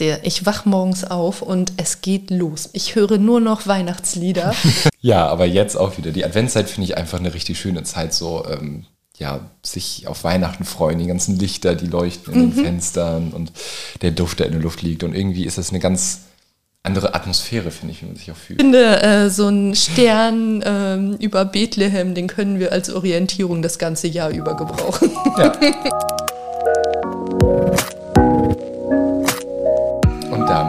dir, ich wach morgens auf und es geht los. Ich höre nur noch Weihnachtslieder. ja, aber jetzt auch wieder. Die Adventszeit finde ich einfach eine richtig schöne Zeit, so ähm, ja, sich auf Weihnachten freuen, die ganzen Lichter, die leuchten in mhm. den Fenstern und der Duft, der in der Luft liegt. Und irgendwie ist das eine ganz andere Atmosphäre, finde ich, wie man sich auch fühlt. Ich finde, äh, so ein Stern ähm, über Bethlehem, den können wir als Orientierung das ganze Jahr über gebrauchen. Ja.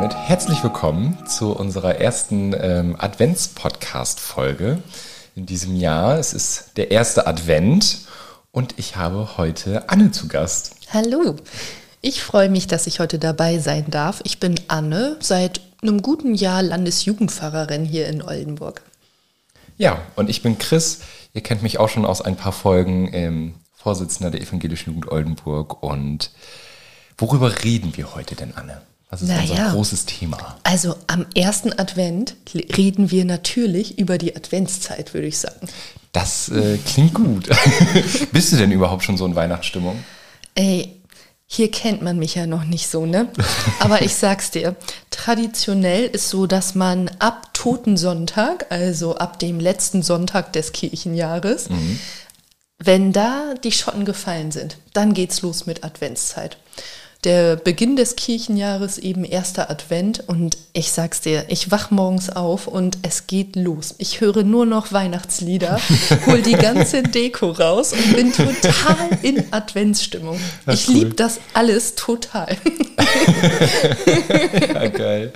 damit herzlich willkommen zu unserer ersten ähm, Advents-Podcast-Folge in diesem Jahr. Es ist der erste Advent und ich habe heute Anne zu Gast. Hallo, ich freue mich, dass ich heute dabei sein darf. Ich bin Anne, seit einem guten Jahr Landesjugendpfarrerin hier in Oldenburg. Ja, und ich bin Chris. Ihr kennt mich auch schon aus ein paar Folgen, ähm, Vorsitzender der Evangelischen Jugend Oldenburg. Und worüber reden wir heute denn, Anne? Was ist naja, unser großes Thema? Also am ersten Advent reden wir natürlich über die Adventszeit, würde ich sagen. Das äh, klingt gut. Bist du denn überhaupt schon so in Weihnachtsstimmung? Ey, hier kennt man mich ja noch nicht so, ne? Aber ich sag's dir, traditionell ist so, dass man ab Totensonntag, also ab dem letzten Sonntag des Kirchenjahres, mhm. wenn da die Schotten gefallen sind, dann geht's los mit Adventszeit der Beginn des Kirchenjahres eben erster Advent und ich sag's dir, ich wach morgens auf und es geht los. Ich höre nur noch Weihnachtslieder, hol die ganze Deko raus und bin total in Adventsstimmung. Ich cool. liebe das alles total. ja, geil.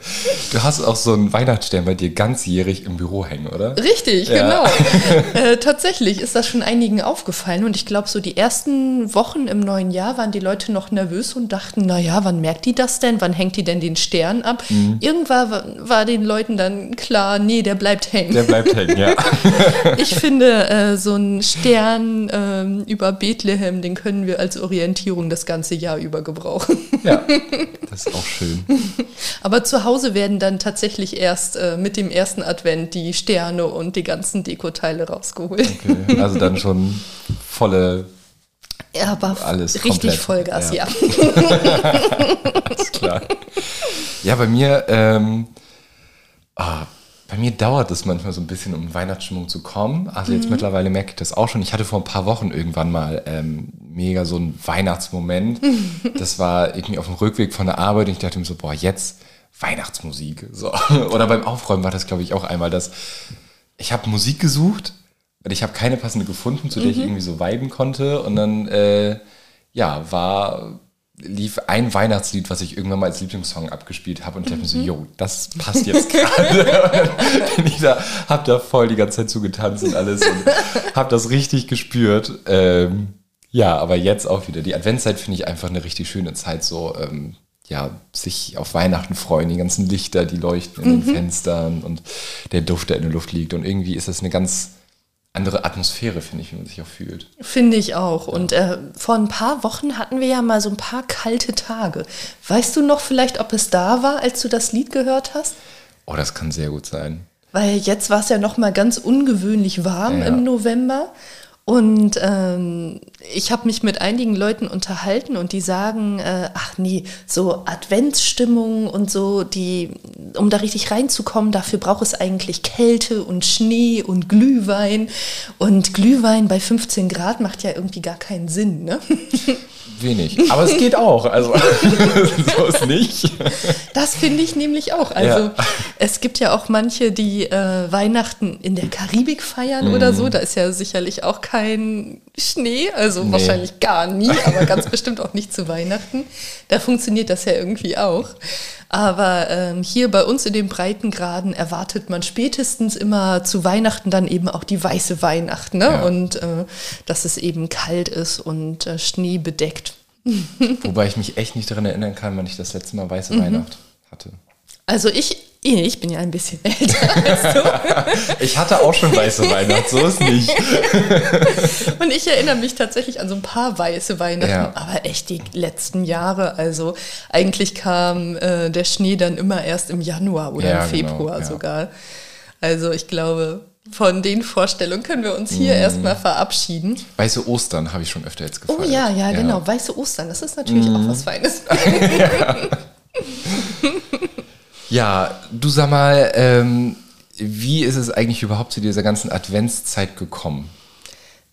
Du hast auch so einen Weihnachtsstern bei dir ganzjährig im Büro hängen, oder? Richtig, ja. genau. Äh, tatsächlich ist das schon einigen aufgefallen und ich glaube, so die ersten Wochen im neuen Jahr waren die Leute noch nervös und dachten, dachten, naja, wann merkt die das denn? Wann hängt die denn den Stern ab? Mhm. Irgendwann war, war, den Leuten dann klar, nee, der bleibt hängen. Der bleibt hängen, ja. ich finde, äh, so ein Stern äh, über Bethlehem, den können wir als Orientierung das ganze Jahr über gebrauchen. ja, das ist auch schön. Aber zu Hause werden dann tatsächlich erst äh, mit dem ersten Advent die Sterne und die ganzen Dekoteile rausgeholt. Okay, also dann schon volle aber Alles richtig komplett. Vollgas, ja. ja. Alles klar. Ja, bei mir, ähm, ah, bei mir dauert es manchmal so ein bisschen, um Weihnachtsstimmung zu kommen. Also jetzt mhm. mittlerweile merke ich das auch schon. Ich hatte vor ein paar Wochen irgendwann mal ähm, mega so einen Weihnachtsmoment. Das war irgendwie auf dem Rückweg von der Arbeit und ich dachte mir so, boah, jetzt Weihnachtsmusik. So. Oder beim Aufräumen war das, glaube ich, auch einmal, dass ich habe Musik gesucht ich habe keine passende gefunden, zu der mhm. ich irgendwie so viben konnte. Und dann, äh, ja, war, lief ein Weihnachtslied, was ich irgendwann mal als Lieblingssong abgespielt habe. Und ich dachte mir so, mhm. jo, das passt jetzt gerade. bin ich da, hab da voll die ganze Zeit zugetanzt und alles und hab das richtig gespürt. Ähm, ja, aber jetzt auch wieder. Die Adventszeit finde ich einfach eine richtig schöne Zeit, so, ähm, ja, sich auf Weihnachten freuen, die ganzen Lichter, die leuchten in mhm. den Fenstern und der Duft, der in der Luft liegt. Und irgendwie ist das eine ganz, andere Atmosphäre, finde ich, wie man sich auch fühlt. Finde ich auch. Und äh, vor ein paar Wochen hatten wir ja mal so ein paar kalte Tage. Weißt du noch vielleicht, ob es da war, als du das Lied gehört hast? Oh, das kann sehr gut sein. Weil jetzt war es ja noch mal ganz ungewöhnlich warm ja. im November. Und ähm, ich habe mich mit einigen Leuten unterhalten und die sagen, äh, ach nee, so Adventsstimmung und so, die, um da richtig reinzukommen, dafür braucht es eigentlich Kälte und Schnee und Glühwein. Und Glühwein bei 15 Grad macht ja irgendwie gar keinen Sinn, ne? wenig. Aber es geht auch. Also so ist nicht. Das finde ich nämlich auch. Also ja. es gibt ja auch manche, die äh, Weihnachten in der Karibik feiern mm. oder so. Da ist ja sicherlich auch kein Schnee, also nee. wahrscheinlich gar nie, aber ganz bestimmt auch nicht zu Weihnachten. Da funktioniert das ja irgendwie auch. Aber ähm, hier bei uns in den Breitengraden erwartet man spätestens immer zu Weihnachten dann eben auch die weiße Weihnacht. Ne? Ja. Und äh, dass es eben kalt ist und äh, Schnee bedeckt. Wobei ich mich echt nicht daran erinnern kann, wann ich das letzte Mal weiße mhm. Weihnacht hatte. Also ich, ich bin ja ein bisschen älter als du. ich hatte auch schon weiße Weihnachten, so ist nicht. Und ich erinnere mich tatsächlich an so ein paar weiße Weihnachten, ja. aber echt die letzten Jahre. Also eigentlich kam äh, der Schnee dann immer erst im Januar oder ja, im genau, Februar genau, ja. sogar. Also ich glaube, von den Vorstellungen können wir uns hier mm. erstmal verabschieden. Weiße Ostern habe ich schon öfter jetzt gefallen. Oh ja, ja, genau. Weiße Ostern, das ist natürlich mm. auch was Feines. ja. Ja, du sag mal, ähm, wie ist es eigentlich überhaupt zu dieser ganzen Adventszeit gekommen?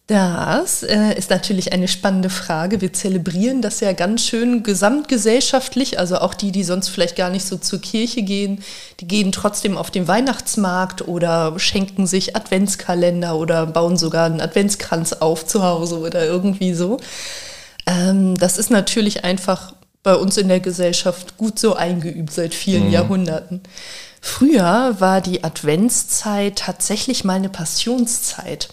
Das äh, ist natürlich eine spannende Frage. Wir zelebrieren das ja ganz schön gesamtgesellschaftlich. Also auch die, die sonst vielleicht gar nicht so zur Kirche gehen, die gehen trotzdem auf den Weihnachtsmarkt oder schenken sich Adventskalender oder bauen sogar einen Adventskranz auf zu Hause oder irgendwie so. Ähm, das ist natürlich einfach bei uns in der Gesellschaft gut so eingeübt seit vielen mhm. Jahrhunderten. Früher war die Adventszeit tatsächlich mal eine Passionszeit.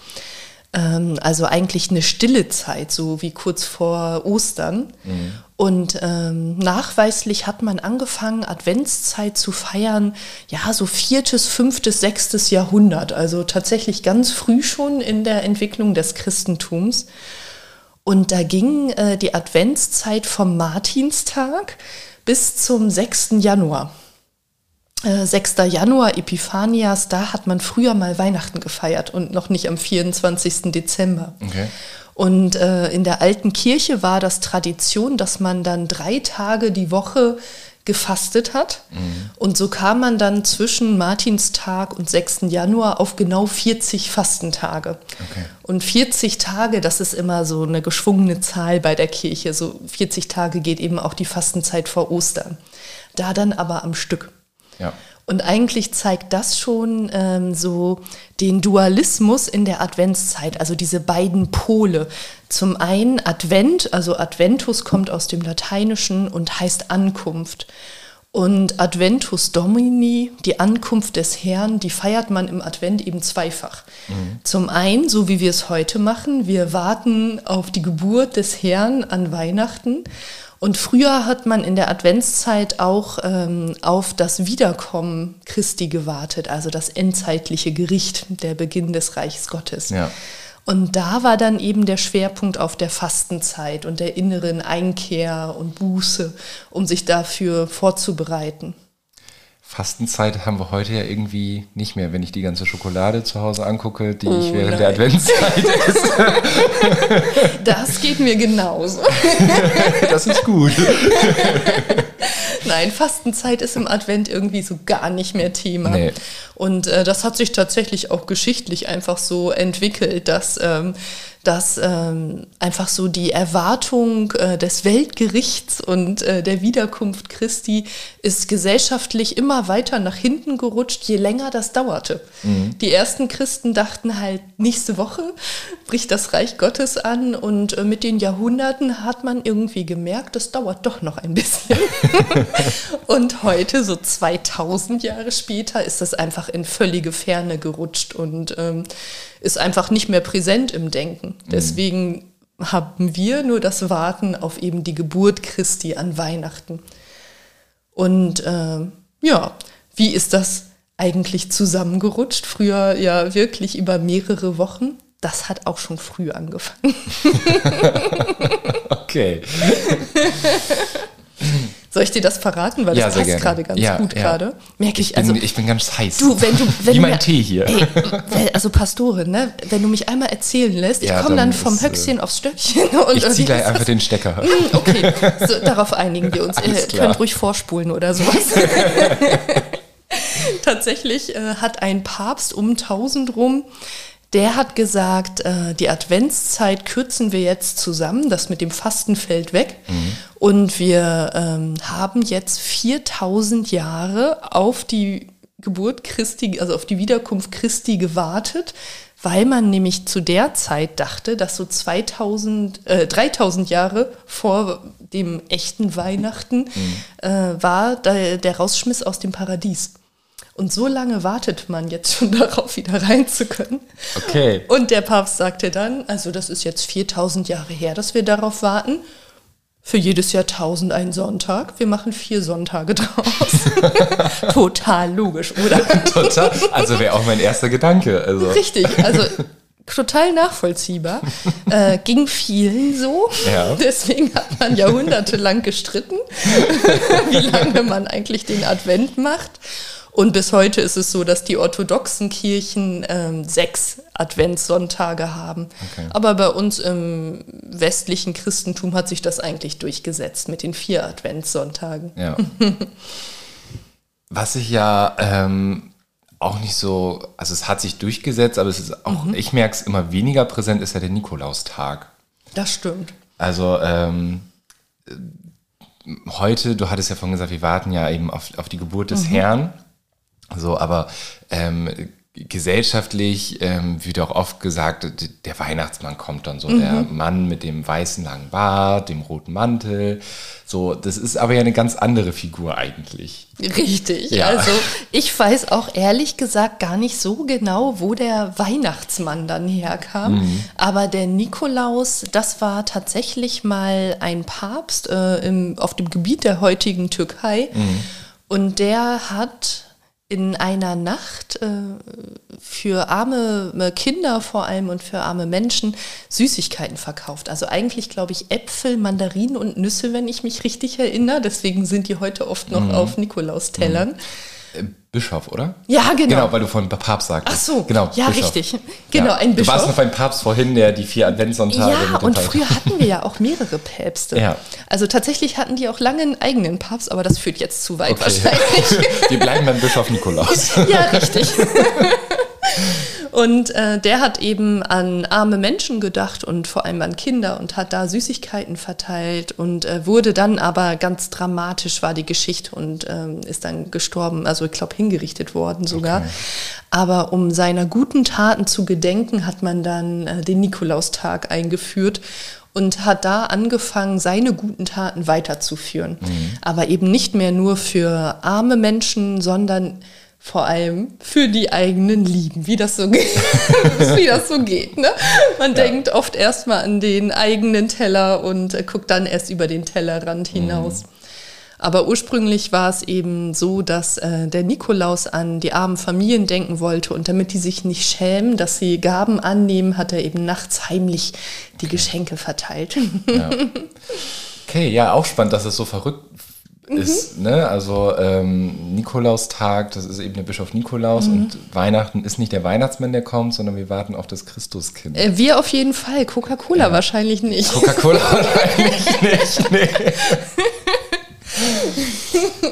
Ähm, also eigentlich eine stille Zeit, so wie kurz vor Ostern. Mhm. Und ähm, nachweislich hat man angefangen, Adventszeit zu feiern, ja, so viertes, fünftes, sechstes Jahrhundert, also tatsächlich ganz früh schon in der Entwicklung des Christentums. Und da ging äh, die Adventszeit vom Martinstag bis zum 6. Januar. 6. Äh, Januar, Epiphanias, da hat man früher mal Weihnachten gefeiert und noch nicht am 24. Dezember. Okay. Und äh, in der alten Kirche war das Tradition, dass man dann drei Tage die Woche gefastet hat. Mhm. Und so kam man dann zwischen Martinstag und 6. Januar auf genau 40 Fastentage. Okay. Und 40 Tage, das ist immer so eine geschwungene Zahl bei der Kirche. So 40 Tage geht eben auch die Fastenzeit vor Ostern. Da dann aber am Stück. Ja. Und eigentlich zeigt das schon ähm, so den Dualismus in der Adventszeit, also diese beiden Pole. Zum einen Advent, also Adventus kommt aus dem Lateinischen und heißt Ankunft. Und Adventus Domini, die Ankunft des Herrn, die feiert man im Advent eben zweifach. Mhm. Zum einen, so wie wir es heute machen, wir warten auf die Geburt des Herrn an Weihnachten. Und früher hat man in der Adventszeit auch ähm, auf das Wiederkommen Christi gewartet, also das endzeitliche Gericht, der Beginn des Reichs Gottes. Ja. Und da war dann eben der Schwerpunkt auf der Fastenzeit und der inneren Einkehr und Buße, um sich dafür vorzubereiten. Fastenzeit haben wir heute ja irgendwie nicht mehr, wenn ich die ganze Schokolade zu Hause angucke, die oh, ich während nein. der Adventszeit esse. Das geht mir genauso. Das ist gut. Nein, Fastenzeit ist im Advent irgendwie so gar nicht mehr Thema. Nee. Und äh, das hat sich tatsächlich auch geschichtlich einfach so entwickelt, dass ähm, dass ähm, einfach so die Erwartung äh, des Weltgerichts und äh, der Wiederkunft Christi ist gesellschaftlich immer weiter nach hinten gerutscht, je länger das dauerte. Mhm. Die ersten Christen dachten halt, nächste Woche bricht das Reich Gottes an und äh, mit den Jahrhunderten hat man irgendwie gemerkt, das dauert doch noch ein bisschen. und heute, so 2000 Jahre später, ist das einfach in völlige Ferne gerutscht und ähm, ist einfach nicht mehr präsent im Denken. Mhm. Deswegen haben wir nur das Warten auf eben die Geburt Christi an Weihnachten. Und äh, ja, wie ist das eigentlich zusammengerutscht? Früher ja wirklich über mehrere Wochen. Das hat auch schon früh angefangen. okay. Soll ich dir das verraten? Weil das ja, passt gerade ganz ja, gut ja. gerade. Merke ich, ich bin, also. Ich bin ganz heiß. Du, wenn du. Wenn Wie mein mir, Tee hier. Ey, also Pastorin, ne? Wenn du mich einmal erzählen lässt, ich komme dann vom ist, äh, Höchstchen aufs Stöckchen und. Ich ziehe gleich einfach den Stecker. Mm, okay, so, darauf einigen wir uns. Ihr könnt ruhig vorspulen oder sowas. Tatsächlich äh, hat ein Papst um 1000 rum der hat gesagt, äh, die Adventszeit kürzen wir jetzt zusammen, das mit dem Fasten fällt weg. Mhm. Und wir ähm, haben jetzt 4000 Jahre auf die Geburt Christi, also auf die Wiederkunft Christi gewartet, weil man nämlich zu der Zeit dachte, dass so 2000, äh, 3000 Jahre vor dem echten Weihnachten mhm. äh, war der, der Rausschmiss aus dem Paradies. Und so lange wartet man jetzt schon darauf, wieder rein zu können. Okay. Und der Papst sagte dann, also das ist jetzt 4000 Jahre her, dass wir darauf warten. Für jedes Jahrtausend ein Sonntag. Wir machen vier Sonntage draus. total logisch, oder? total. Also wäre auch mein erster Gedanke. Also. Richtig. Also total nachvollziehbar. Äh, ging vielen so. Ja. Deswegen hat man jahrhundertelang gestritten, wie lange man eigentlich den Advent macht. Und bis heute ist es so, dass die orthodoxen Kirchen ähm, sechs Adventssonntage haben. Okay. Aber bei uns im westlichen Christentum hat sich das eigentlich durchgesetzt mit den vier Adventssonntagen. Ja. Was ich ja ähm, auch nicht so, also es hat sich durchgesetzt, aber es ist auch, mhm. ich merke es immer weniger präsent, ist ja der Nikolaustag. Das stimmt. Also ähm, heute, du hattest ja vorhin gesagt, wir warten ja eben auf, auf die Geburt des mhm. Herrn. So, aber ähm, gesellschaftlich ähm, wird auch oft gesagt, der Weihnachtsmann kommt dann so, mhm. der Mann mit dem weißen langen Bart, dem roten Mantel. So, das ist aber ja eine ganz andere Figur eigentlich. Richtig. Ja. Also ich weiß auch ehrlich gesagt gar nicht so genau, wo der Weihnachtsmann dann herkam. Mhm. Aber der Nikolaus, das war tatsächlich mal ein Papst äh, im, auf dem Gebiet der heutigen Türkei. Mhm. Und der hat in einer Nacht äh, für arme äh, Kinder vor allem und für arme Menschen Süßigkeiten verkauft. Also eigentlich glaube ich Äpfel, Mandarinen und Nüsse, wenn ich mich richtig erinnere. Deswegen sind die heute oft noch mhm. auf Nikolaustellern. Mhm. Äh, Bischof, oder? Ja, genau. Genau, weil du von Papst sagst. Ach so, genau. Ja, Bischof. richtig. Genau, ja. ein Bischof. Du warst noch beim Papst vorhin, der die vier Adventssonntage. Ja, und früher hatten wir ja auch mehrere Päpste. Ja. Also tatsächlich hatten die auch lange einen eigenen Papst, aber das führt jetzt zu weit okay. wahrscheinlich. wir bleiben beim Bischof Nikolaus. ja, richtig. Und äh, der hat eben an arme Menschen gedacht und vor allem an Kinder und hat da Süßigkeiten verteilt und äh, wurde dann aber ganz dramatisch war die Geschichte und ähm, ist dann gestorben, also ich glaube hingerichtet worden sogar. Okay. Aber um seiner guten Taten zu gedenken, hat man dann äh, den Nikolaustag eingeführt und hat da angefangen, seine guten Taten weiterzuführen. Mhm. Aber eben nicht mehr nur für arme Menschen, sondern vor allem für die eigenen Lieben, wie das so geht. wie das so geht ne? Man ja. denkt oft erstmal an den eigenen Teller und äh, guckt dann erst über den Tellerrand hinaus. Mhm. Aber ursprünglich war es eben so, dass äh, der Nikolaus an die armen Familien denken wollte und damit die sich nicht schämen, dass sie Gaben annehmen, hat er eben nachts heimlich die okay. Geschenke verteilt. Ja. Okay, ja, auch spannend, dass es so verrückt mhm. ist, ne? Also ähm, Nikolaustag, das ist eben der Bischof Nikolaus mhm. und Weihnachten ist nicht der Weihnachtsmann, der kommt, sondern wir warten auf das Christuskind. Äh, wir auf jeden Fall, Coca-Cola ja. wahrscheinlich nicht. Coca-Cola wahrscheinlich nicht, nee.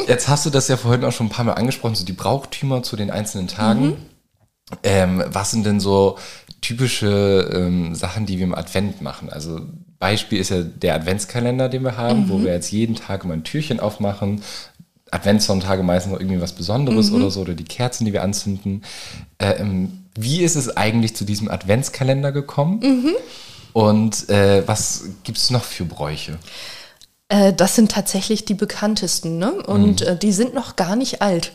Jetzt hast du das ja vorhin auch schon ein paar Mal angesprochen, so die Brauchtümer zu den einzelnen Tagen. Mhm. Ähm, was sind denn so typische ähm, Sachen, die wir im Advent machen? Also Beispiel ist ja der Adventskalender, den wir haben, mhm. wo wir jetzt jeden Tag immer ein Türchen aufmachen. Adventssonntage meistens noch irgendwie was Besonderes mhm. oder so, oder die Kerzen, die wir anzünden. Ähm, wie ist es eigentlich zu diesem Adventskalender gekommen? Mhm. Und äh, was gibt es noch für Bräuche? Äh, das sind tatsächlich die bekanntesten, ne? Und mhm. äh, die sind noch gar nicht alt.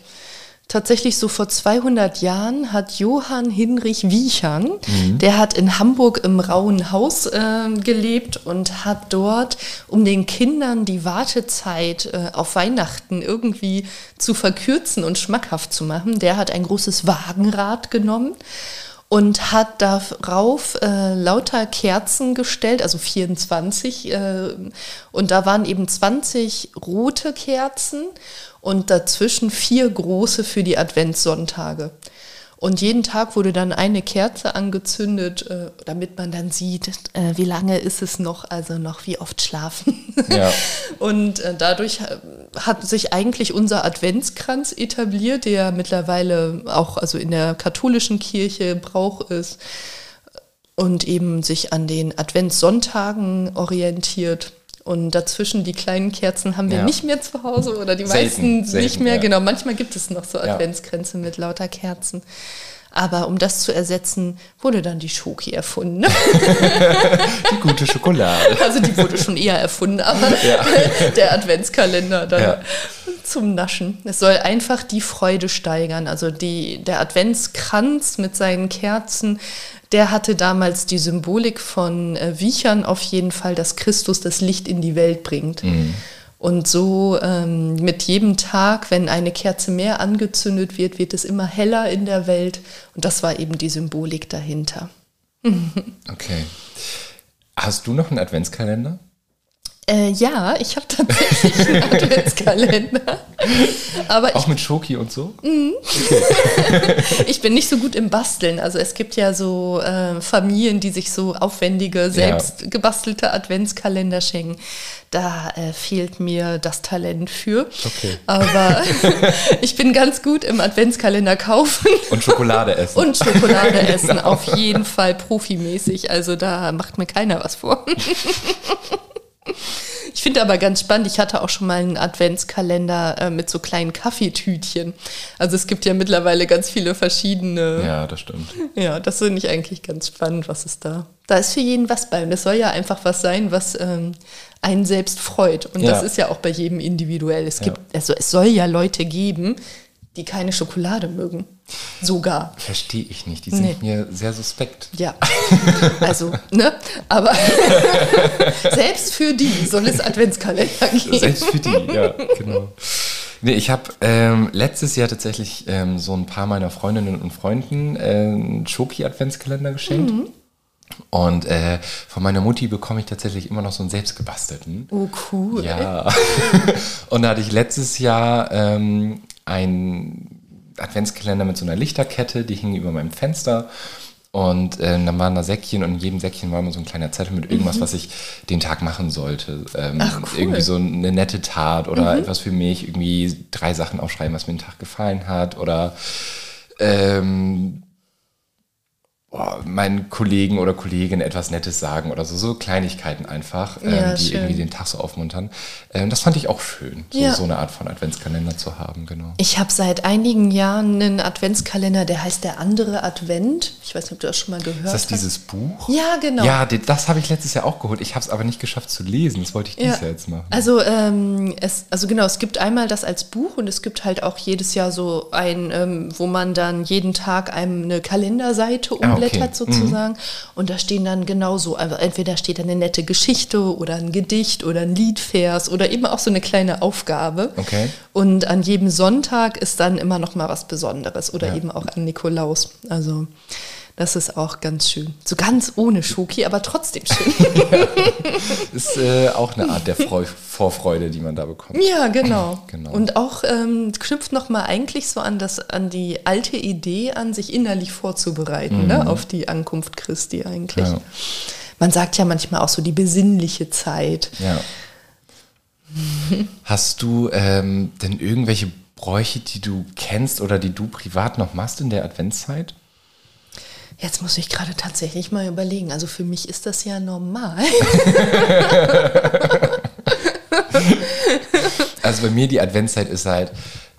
Tatsächlich so vor 200 Jahren hat Johann Hinrich Wiechern, mhm. der hat in Hamburg im Rauen Haus äh, gelebt und hat dort, um den Kindern die Wartezeit äh, auf Weihnachten irgendwie zu verkürzen und schmackhaft zu machen, der hat ein großes Wagenrad genommen und hat darauf äh, lauter Kerzen gestellt, also 24. Äh, und da waren eben 20 rote Kerzen und dazwischen vier große für die Adventssonntage. Und jeden Tag wurde dann eine Kerze angezündet, äh, damit man dann sieht, äh, wie lange ist es noch, also noch wie oft schlafen. Ja. Und äh, dadurch hat sich eigentlich unser Adventskranz etabliert, der mittlerweile auch also in der katholischen Kirche Brauch ist und eben sich an den Adventssonntagen orientiert. Und dazwischen die kleinen Kerzen haben wir ja. nicht mehr zu Hause oder die selten, meisten selten, nicht mehr. Ja. Genau, manchmal gibt es noch so Adventskränze ja. mit lauter Kerzen. Aber um das zu ersetzen, wurde dann die Schoki erfunden. die gute Schokolade. Also die wurde schon eher erfunden, aber der Adventskalender dann zum Naschen. Es soll einfach die Freude steigern. Also die, der Adventskranz mit seinen Kerzen der hatte damals die Symbolik von äh, Wiechern auf jeden Fall, dass Christus das Licht in die Welt bringt. Mhm. Und so ähm, mit jedem Tag, wenn eine Kerze mehr angezündet wird, wird es immer heller in der Welt. Und das war eben die Symbolik dahinter. okay. Hast du noch einen Adventskalender? Äh, ja, ich habe tatsächlich einen Adventskalender. Aber Auch ich, mit Schoki und so? ich bin nicht so gut im Basteln. Also es gibt ja so äh, Familien, die sich so aufwendige, selbst gebastelte Adventskalender schenken. Da äh, fehlt mir das Talent für. Okay. Aber ich bin ganz gut im Adventskalender kaufen. Und Schokolade essen. Und Schokolade essen, auf jeden Fall profimäßig. Also da macht mir keiner was vor. Ich finde aber ganz spannend, ich hatte auch schon mal einen Adventskalender äh, mit so kleinen Kaffeetütchen. Also es gibt ja mittlerweile ganz viele verschiedene. ja, das stimmt. Ja, das finde ich eigentlich ganz spannend, was ist da. Da ist für jeden was bei. Und es soll ja einfach was sein, was ähm, einen selbst freut. Und Ja. das ist ja auch bei jedem individuell. Es gibt, also es soll ja Leute geben, die keine Schokolade mögen. Sogar. Verstehe ich nicht. Die sind Nee. mir sehr suspekt. Ja, also, ne? Aber selbst für die soll es Adventskalender geben. Selbst für die, ja, genau. Nee, ich habe ähm, letztes Jahr tatsächlich ähm, so ein paar meiner Freundinnen und Freunden äh, einen Schoki-Adventskalender geschenkt. Mhm. Und äh, von meiner Mutti bekomme ich tatsächlich immer noch so einen selbstgebastelten. Oh, cool. Ja. und da hatte ich letztes Jahr ähm, einen Adventskalender mit so einer Lichterkette, die hing über meinem Fenster. Und ähm, dann waren da Säckchen und in jedem Säckchen war immer so ein kleiner Zettel mit irgendwas, was ich den Tag machen sollte. Ähm, Mhm. Ach, cool. Mhm. Irgendwie so eine nette Tat oder etwas für mich, irgendwie drei Sachen aufschreiben, was mir den Tag gefallen hat oder ähm, boah, meinen Kollegen oder Kolleginnen etwas Nettes sagen oder so, so Kleinigkeiten einfach, ähm, Ja, die schön. irgendwie den Tag so aufmuntern. Ähm, das fand ich auch schön, so, Ja. so eine Art von Adventskalender zu haben, genau. Ich habe seit einigen Jahren einen Adventskalender, der heißt Der andere Advent. Ich weiß nicht, ob du das schon mal gehört Ist das hast. dieses Buch? Ja, genau. Ja, das habe ich letztes Jahr auch geholt. Ich habe es aber nicht geschafft zu lesen. Das wollte ich dieses Jahr jetzt machen. Also, ähm, es, also genau, es gibt einmal das als Buch und es gibt halt auch jedes Jahr so ein, ähm, wo man dann jeden Tag einem eine Kalenderseite Ah, okay. sozusagen. Und da stehen dann genauso, also entweder steht da eine nette Geschichte oder ein Gedicht oder ein Liedvers oder eben auch so eine kleine Aufgabe. Okay. Und an jedem Sonntag ist dann immer noch mal was Besonderes oder Ja. eben auch an Nikolaus. Also das ist auch ganz schön. So ganz ohne Schoki, aber trotzdem schön. Ist äh, auch eine Art der Freu Vorfreude, die man da bekommt. Ja, genau. Genau. Und auch ähm, knüpft nochmal eigentlich so an das, an die alte Idee an, sich innerlich vorzubereiten, ne, auf die Ankunft Christi eigentlich. Mhm. Ja. Man sagt ja manchmal auch so die besinnliche Zeit. Ja. Hast du ähm, denn irgendwelche Bräuche, die du kennst oder die du privat noch machst in der Adventszeit? Jetzt muss ich gerade tatsächlich mal überlegen. Also für mich ist das ja normal. Also bei mir die Adventszeit ist halt,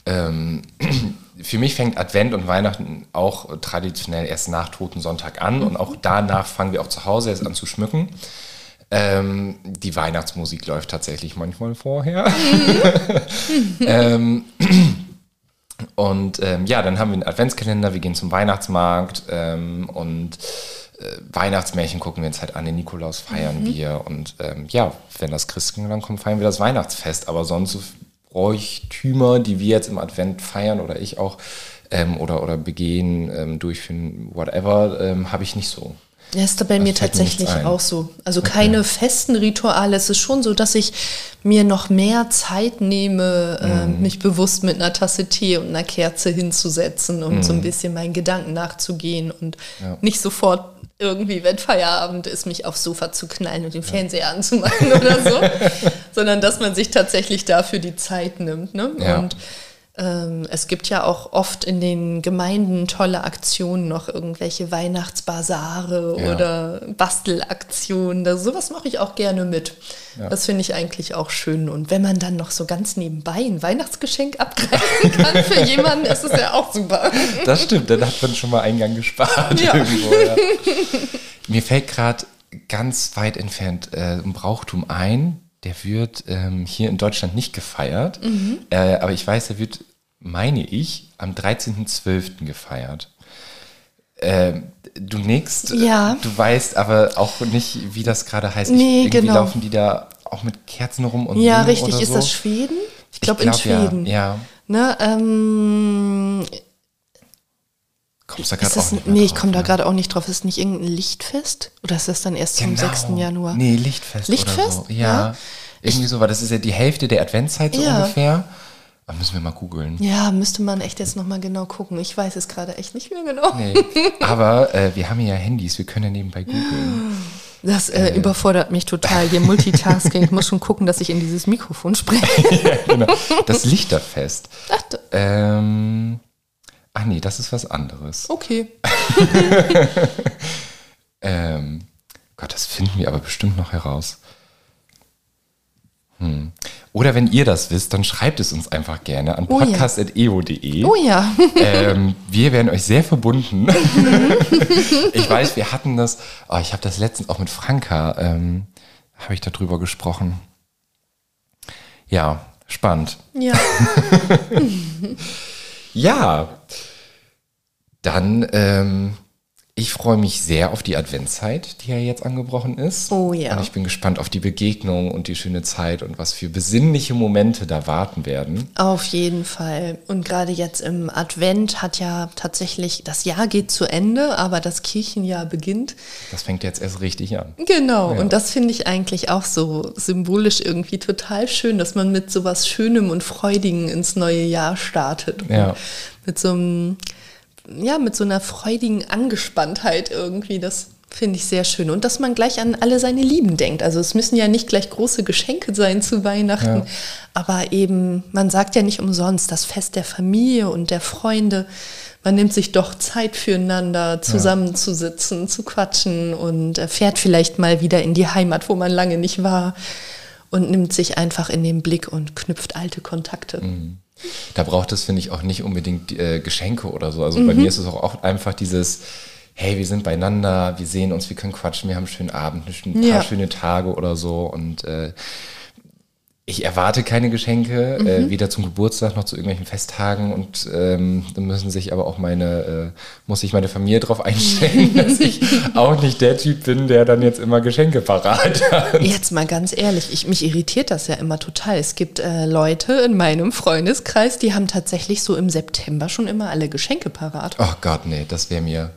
ähm, für mich fängt Advent und Weihnachten auch traditionell erst nach Totensonntag an und auch danach fangen wir auch zu Hause erst an zu schmücken. Ähm, die Weihnachtsmusik läuft tatsächlich manchmal vorher. ähm, und ähm, ja, dann haben wir einen Adventskalender, wir gehen zum Weihnachtsmarkt ähm, und äh, Weihnachtsmärchen gucken wir uns halt an, den Nikolaus feiern wir und ähm, ja, wenn das Christkind dann kommt, feiern wir das Weihnachtsfest. Aber sonst so Bräuchtümer, die wir jetzt im Advent feiern oder ich auch ähm, oder, oder begehen, ähm, durchführen, whatever, ähm, habe ich nicht so. Ja, ist da bei mir fällt mir tatsächlich auch so. Also keine festen Rituale. Es ist schon so, dass ich mir noch mehr Zeit nehme, äh, Mhm. mich bewusst mit einer Tasse Tee und einer Kerze hinzusetzen und Mhm. so ein bisschen meinen Gedanken nachzugehen und nicht sofort irgendwie, wenn Feierabend ist, mich aufs Sofa zu knallen und den Fernseher anzumachen oder so, sondern dass man sich tatsächlich dafür die Zeit nimmt. Ne? Ja. Und es gibt ja auch oft in den Gemeinden tolle Aktionen, noch irgendwelche Weihnachtsbasare Ja. oder Bastelaktionen. Da, sowas mache ich auch gerne mit. Das finde ich eigentlich auch schön. Und wenn man dann noch so ganz nebenbei ein Weihnachtsgeschenk abgreifen kann für jemanden, ist es ja auch super. Das stimmt, dann hat man schon mal Eingang gespart Ja. irgendwo. Ja. Mir fällt gerade ganz weit entfernt äh, ein Brauchtum ein, der wird ähm, hier in Deutschland nicht gefeiert, Mhm. äh, aber ich weiß, der wird, meine ich, am 13.12. gefeiert. Ähm, du nix, Ja. du weißt aber auch nicht, wie das gerade heißt. Nee, Irgendwie genau. laufen die da auch mit Kerzen rum und Ja, richtig. Ist so. das Schweden? Ich glaube in glaub, ja. Schweden. Ja. Ne, ähm, da gerade auch nicht nee, ich komme da ne? gerade auch nicht drauf. Ist das nicht irgendein Lichtfest? Oder ist das dann erst zum 6. Januar? Nee, Lichtfest, Lichtfest? so. Ja. Irgendwie so, weil das ist ja die Hälfte der Adventszeit so Ja. ungefähr. Aber müssen wir mal googeln. Ja, müsste man echt jetzt nochmal genau gucken. Ich weiß es gerade echt nicht mehr genau. Nee. Aber äh, wir haben ja Handys, wir können ja nebenbei googeln. Das äh, überfordert mich total. Hier Multitasking. Ich muss schon gucken, dass ich in dieses Mikrofon spreche. ja, genau. Das Lichterfest. Ach, Ähm, ach nee, das ist was anderes. okay. Ähm, Gott, das finden wir aber bestimmt noch heraus. Hm. Oder wenn ihr das wisst, dann schreibt es uns einfach gerne an Oh ja. podcast.eo.de. Oh ja. ähm, wir werden euch sehr verbunden. ich weiß, wir hatten das, oh, ich habe das letztens auch mit Franka, ähm, habe ich darüber gesprochen. Ja, spannend. Ja. Ja, dann, ähm, ich freue mich sehr auf die Adventszeit, die ja jetzt angebrochen ist. Oh ja. Und ich bin gespannt auf die Begegnung und die schöne Zeit und was für besinnliche Momente da warten werden. Auf jeden Fall. Und gerade jetzt im Advent hat ja tatsächlich, das Jahr geht zu Ende, aber das Kirchenjahr beginnt. Das fängt jetzt erst richtig an. Genau, Ja. und das finde ich eigentlich auch so symbolisch irgendwie total schön, dass man mit so was Schönem und Freudigen ins neue Jahr startet. Ja. Mit so einem, ja, mit so einer freudigen Angespanntheit irgendwie, das finde ich sehr schön. Und dass man gleich an alle seine Lieben denkt. Also es müssen ja nicht gleich große Geschenke sein zu Weihnachten, Ja. aber eben, man sagt ja nicht umsonst, das Fest der Familie und der Freunde. Man nimmt sich doch Zeit füreinander, zusammenzusitzen, zu quatschen und äh, fährt vielleicht mal wieder in die Heimat, wo man lange nicht war und nimmt sich einfach in den Blick und knüpft alte Kontakte. Da braucht es, finde ich, auch nicht unbedingt äh, Geschenke oder so. Also Mhm. bei mir ist es auch oft einfach dieses, hey, wir sind beieinander, wir sehen uns, wir können quatschen, wir haben einen schönen Abend, ein paar Ja. schöne Tage oder so. Und äh, ich erwarte keine Geschenke, Mhm. äh, weder zum Geburtstag noch zu irgendwelchen Festtagen. Und ähm, da müssen sich aber auch meine, äh, muss sich meine Familie darauf einstellen, dass ich auch nicht der Typ bin, der dann jetzt immer Geschenke parat hat. Jetzt mal ganz ehrlich, ich, mich irritiert das ja immer total. Es gibt äh, Leute in meinem Freundeskreis, die haben tatsächlich so im September schon immer alle Geschenke parat. Oh Gott, nee, das wäre mir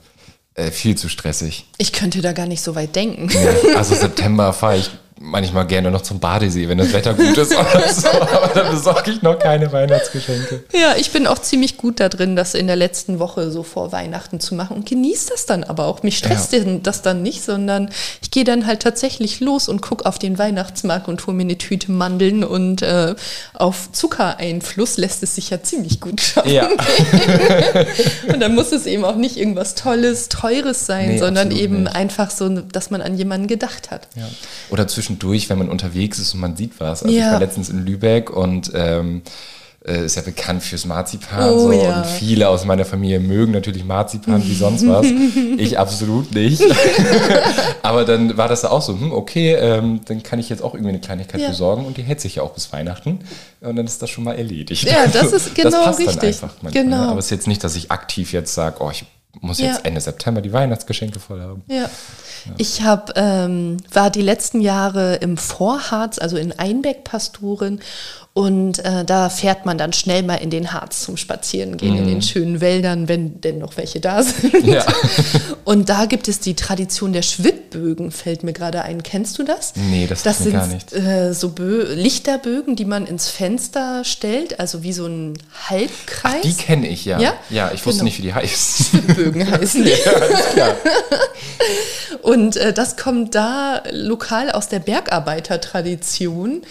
äh, viel zu stressig. Ich könnte da gar nicht so weit denken. Nee, also September fahre ich manchmal gerne noch zum Badesee, wenn das Wetter gut ist oder so. Aber da besorge ich noch keine Weihnachtsgeschenke. Ja, ich bin auch ziemlich gut da drin, das in der letzten Woche so vor Weihnachten zu machen und genieße das dann aber auch. Mich stresst Ja. das dann nicht, sondern ich gehe dann halt tatsächlich los und gucke auf den Weihnachtsmarkt und hole mir eine Tüte Mandeln und äh, auf Zuckereinfluss lässt es sich ja ziemlich gut schaffen. Ja. Und dann muss es eben auch nicht irgendwas Tolles, Teures sein, Nee, sondern eben nicht. einfach so, dass man an jemanden gedacht hat. ja. Oder zwischendurch, wenn man unterwegs ist und man sieht was. Also Ja. ich war letztens in Lübeck und ähm, äh, ist ja bekannt fürs Marzipan. Oh so, ja. Und viele aus meiner Familie mögen natürlich Marzipan wie sonst was. ich absolut nicht. Aber dann war das da auch so, hm, okay, ähm, dann kann ich jetzt auch irgendwie eine Kleinigkeit Ja. besorgen und die hält sich ja auch bis Weihnachten. Und dann ist das schon mal erledigt. Ja, das ist genau das passt richtig. Dann einfach manchmal, Genau. ne? Aber es ist jetzt nicht, dass ich aktiv jetzt sage, oh, ich muss Ja. jetzt Ende September die Weihnachtsgeschenke voll haben. Ja. Ich hab, ähm, war die letzten Jahre im Vorharz, also in Einbeck-Pastoren. Und äh, da fährt man dann schnell mal in den Harz zum Spazierengehen, in den schönen Wäldern, wenn denn noch welche da sind. Mhm. Ja. Und da gibt es die Tradition der Schwittbögen, fällt mir gerade ein. Kennst du das? Nee, das das sind gar nichts. Äh, so Bö Lichterbögen, die man ins Fenster stellt, also wie so ein Halbkreis. Die kenne ich, ja. Ja? Ja, ich wusste Genau. nicht, wie die heißt. Bögen heißen die. ja. Und äh, das kommt da lokal aus der Bergarbeitertradition,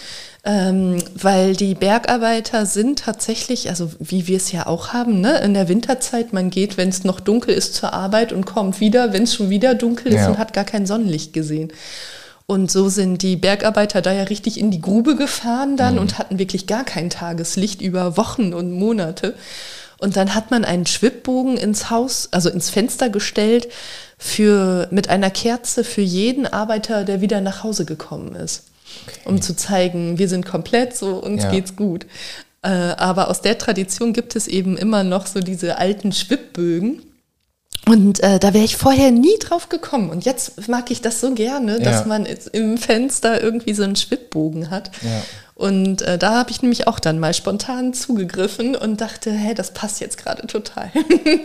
ähm, weil die Bergarbeiter sind tatsächlich, also wie wir es ja auch haben, ne, in der Winterzeit, man geht, wenn es noch dunkel ist, zur Arbeit und kommt wieder, wenn es schon wieder dunkel ist Ja. und hat gar kein Sonnenlicht gesehen. Und so sind die Bergarbeiter da ja richtig in die Grube gefahren dann und hatten wirklich gar kein Tageslicht über Wochen und Monate. Und dann hat man einen Schwibbogen ins Haus, also ins Fenster gestellt, für, mit einer Kerze für jeden Arbeiter, der wieder nach Hause gekommen ist. Um zu zeigen, wir sind komplett, so uns Ja. geht's gut. Äh, aber aus der Tradition gibt es eben immer noch so diese alten Schwibbögen. Und äh, da wäre ich vorher nie drauf gekommen. Und jetzt mag ich das so gerne, dass Ja. man jetzt im Fenster irgendwie so einen Schwibbogen hat. Ja. Und äh, da habe ich nämlich auch dann mal spontan zugegriffen und dachte, hä, das passt jetzt gerade total.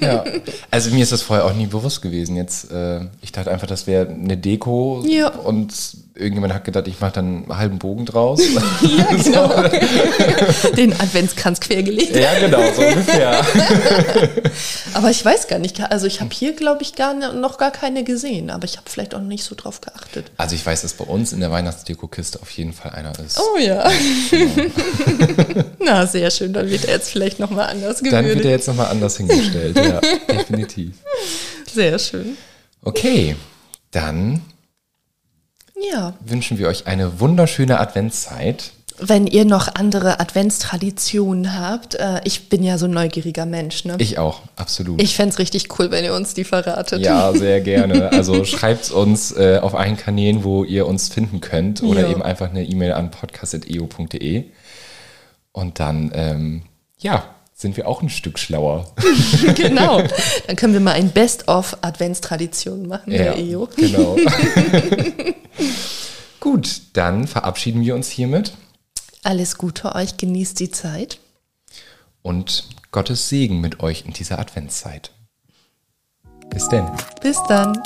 Ja. Also mir ist das vorher auch nie bewusst gewesen. Jetzt, äh, ich dachte einfach, das wäre eine Deko Ja. und irgendjemand hat gedacht, ich mache dann einen halben Bogen draus. Ja, genau. Den Adventskranz quergelegt. ja, genau, so ungefähr. Aber ich weiß gar nicht, also ich habe hier, glaube ich, gar, ne- noch gar keine gesehen, aber ich habe vielleicht auch nicht so drauf geachtet. Also ich weiß, dass bei uns in der Weihnachtsdeko-Kiste auf jeden Fall einer ist. Oh ja. Na, sehr schön, dann wird er jetzt vielleicht nochmal anders Dann wird er gewürdigt. jetzt nochmal anders hingestellt, ja, definitiv. Sehr schön. Okay, dann Ja. wünschen wir euch eine wunderschöne Adventszeit. Wenn ihr noch andere Adventstraditionen habt, äh, ich bin ja so ein neugieriger Mensch, ne? Ich auch, absolut. Ich fände es richtig cool, wenn ihr uns die verratet. Ja, sehr gerne. Also schreibt uns äh, auf allen Kanälen, wo ihr uns finden könnt oder Ja. eben einfach eine E-Mail an podcast.eo.de und dann, ähm, ja, sind wir auch ein Stück schlauer. genau. Dann können wir mal ein Best-of-Adventstraditionen machen, der E EO. genau. Gut, dann verabschieden wir uns hiermit Alles Gute euch, genießt die Zeit. und Gottes Segen mit euch in dieser Adventszeit. Bis denn. Bis dann.